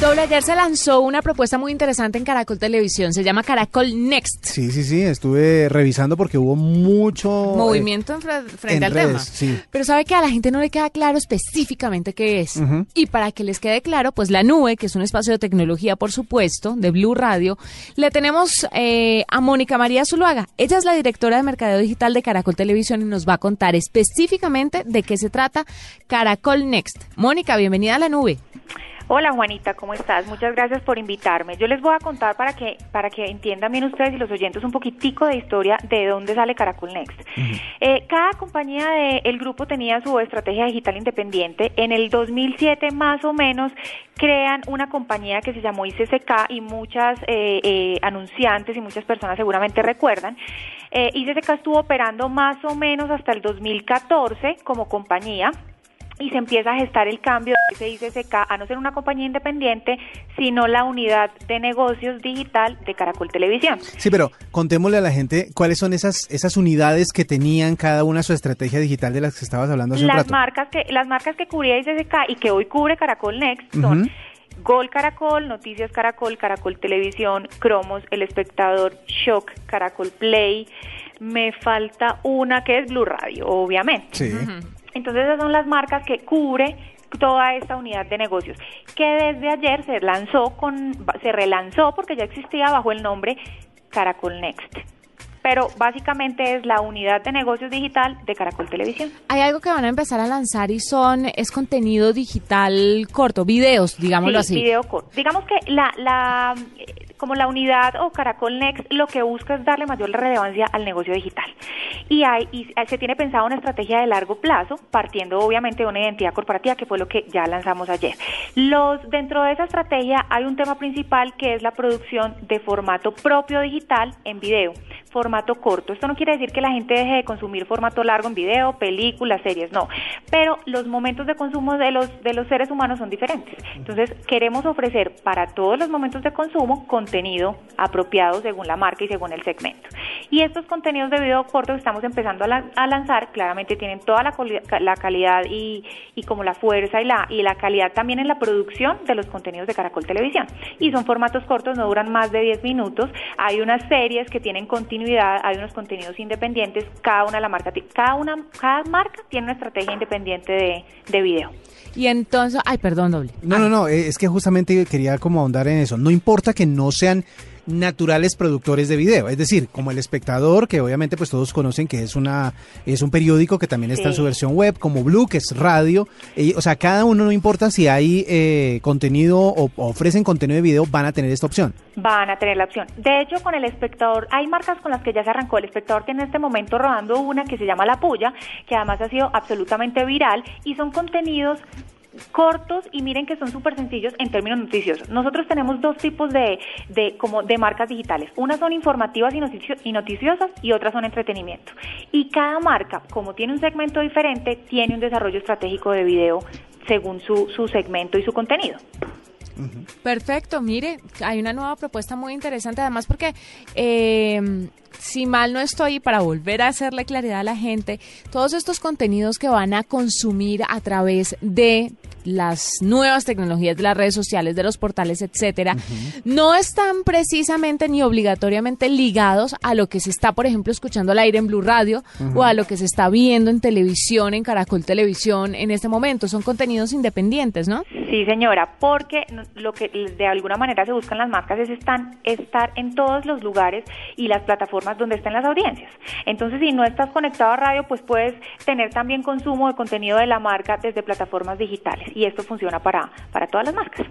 Doble, ayer se lanzó una propuesta muy interesante en Caracol Televisión, se llama Caracol Next. Sí, sí, sí, estuve revisando porque hubo mucho... Movimiento en fre- frente en al redes, tema. sí. Pero sabe que a la gente no le queda claro específicamente qué es. Y para que les quede claro, pues la nube, que es un espacio de tecnología, por supuesto, de Blue Radio, le tenemos eh, a Mónica María Zuluaga. Ella es la directora de Mercadeo Digital de Caracol Televisión y nos va a contar específicamente de qué se trata Caracol Next. Mónica, bienvenida a la nube. Hola Juanita, ¿cómo estás? Muchas gracias por invitarme. Yo les voy a contar para que para que entiendan bien ustedes y los oyentes un poquitico de historia de dónde sale Caracol Next. Eh, cada compañía del grupo tenía su estrategia digital independiente. En el 2007 más o menos crean una compañía que se llamó ICCK y muchas eh, eh, anunciantes y muchas personas seguramente recuerdan. Eh, ICCK estuvo operando más o menos hasta el 2014 como compañía y se empieza a gestar el cambio de ese ICCK a no ser una compañía independiente, sino la unidad de negocios digital de Caracol Televisión. Sí, pero contémosle a la gente cuáles son esas, esas unidades que tenían cada una su estrategia digital de las que estabas hablando hace un Las rato. marcas que las marcas que cubría ICCK y que hoy cubre Caracol Next son. Gol Caracol, Noticias Caracol, Caracol Televisión, Cromos, El Espectador, Shock, Caracol Play. Me falta una que es Blue Radio, obviamente. Sí. Entonces esas son las marcas que cubre toda esta unidad de negocios, que desde ayer se lanzó con, se relanzó porque ya existía bajo el nombre Caracol Next. Pero básicamente es la unidad de negocios digital de Caracol Televisión. Hay algo que van a empezar a lanzar y son, es contenido digital corto, videos, digámoslo Sí, así. video corto. Digamos que la, la, como la unidad o Caracol Next lo que busca es darle mayor relevancia al negocio digital. Y, hay, y se tiene pensado una estrategia de largo plazo, partiendo obviamente de una identidad corporativa, que fue lo que ya lanzamos ayer. Los, dentro de esa estrategia hay un tema principal que es la producción de formato propio digital en video, formato corto. Esto no quiere decir que la gente deje de consumir formato largo en video, películas, series, no. Pero los momentos de consumo de los, de los seres humanos son diferentes. Entonces, queremos ofrecer para todos los momentos de consumo contenido apropiado según la marca y según el segmento. Y estos contenidos de video corto que estamos empezando a, la- a lanzar, claramente tienen toda la, la calidad y, y como la fuerza y la, y la calidad también en la producción de los contenidos de Caracol Televisión. Y son formatos cortos, no duran más de 10 minutos. Hay unas series que tienen continuidad, hay unos contenidos independientes, cada una la marca, ti- cada una, cada marca tiene una estrategia independiente de, de video. Y entonces, ay, perdón, doble. No, no, no, eh, es que justamente quería como ahondar en eso. No importa que no sean naturales productores de video, es decir, como el espectador, que obviamente pues todos conocen que es una es un periódico que también está en su versión web, como Blue, que es radio, eh, o sea, cada uno no importa si hay eh, contenido o, o ofrecen contenido de video, van a tener esta opción. van a tener la opción. De hecho, con el espectador, hay marcas con las que ya se arrancó. El espectador tiene en este momento rodando una que se llama La Puya, que además ha sido absolutamente viral y son contenidos cortos y miren que son súper sencillos en términos noticiosos. Nosotros tenemos dos tipos de, de, como de marcas digitales. Unas son informativas y, noticio- y noticiosas y otras son entretenimiento. Y cada marca, como tiene un segmento diferente, tiene un desarrollo estratégico de video según su, su segmento y su contenido. Perfecto, mire, hay una nueva propuesta muy interesante, además porque, eh, si mal no estoy, para volver a hacerle claridad a la gente, todos estos contenidos que van a consumir a través de las nuevas tecnologías de las redes sociales, de los portales, etcétera, no están precisamente ni obligatoriamente ligados a lo que se está, por ejemplo, escuchando al aire en Blue Radio o a lo que se está viendo en televisión, en Caracol Televisión en este momento. Son contenidos independientes, ¿no? Sí, señora, porque lo que de alguna manera se buscan las marcas es están, estar en todos los lugares y las plataformas donde estén las audiencias. Entonces, si no estás conectado a radio, pues puedes tener también consumo de contenido de la marca desde plataformas digitales y esto funciona para, para todas las marcas.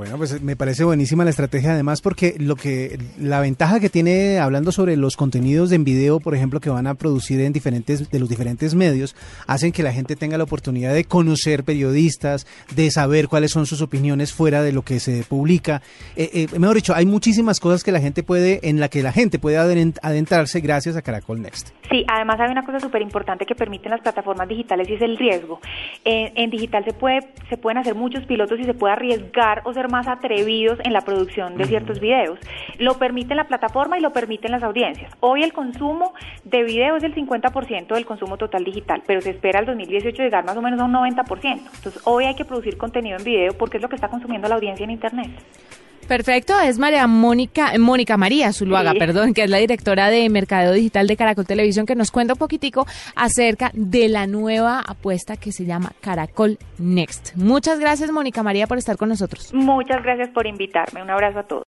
Bueno, pues me parece buenísima la estrategia además porque lo que la ventaja que tiene hablando sobre los contenidos en video, por ejemplo, que van a producir en diferentes de los diferentes medios, hacen que la gente tenga la oportunidad de conocer periodistas, de saber cuáles son sus opiniones fuera de lo que se publica. Eh, eh, mejor dicho, hay muchísimas cosas que la gente puede en la que la gente puede adentrarse gracias a Caracol Next. Sí, además hay una cosa súper importante que permiten las plataformas digitales y es el riesgo. en digital se puede se pueden hacer muchos pilotos y se puede arriesgar o más atrevidos en la producción de ciertos videos. Lo permite la plataforma y lo permiten las audiencias. Hoy el consumo de video es del 50% del consumo total digital, pero se espera el 2018 llegar más o menos a un 90%. Entonces hoy hay que producir contenido en video porque es lo que está consumiendo la audiencia en Internet. Perfecto, es María Mónica, Mónica María Zuluaga, perdón, que es la directora de Mercadeo Digital de Caracol Televisión, que nos cuenta un poquitico acerca de la nueva apuesta que se llama Caracol Next. Muchas gracias, Mónica María, por estar con nosotros. Muchas gracias por invitarme. Un abrazo a todos.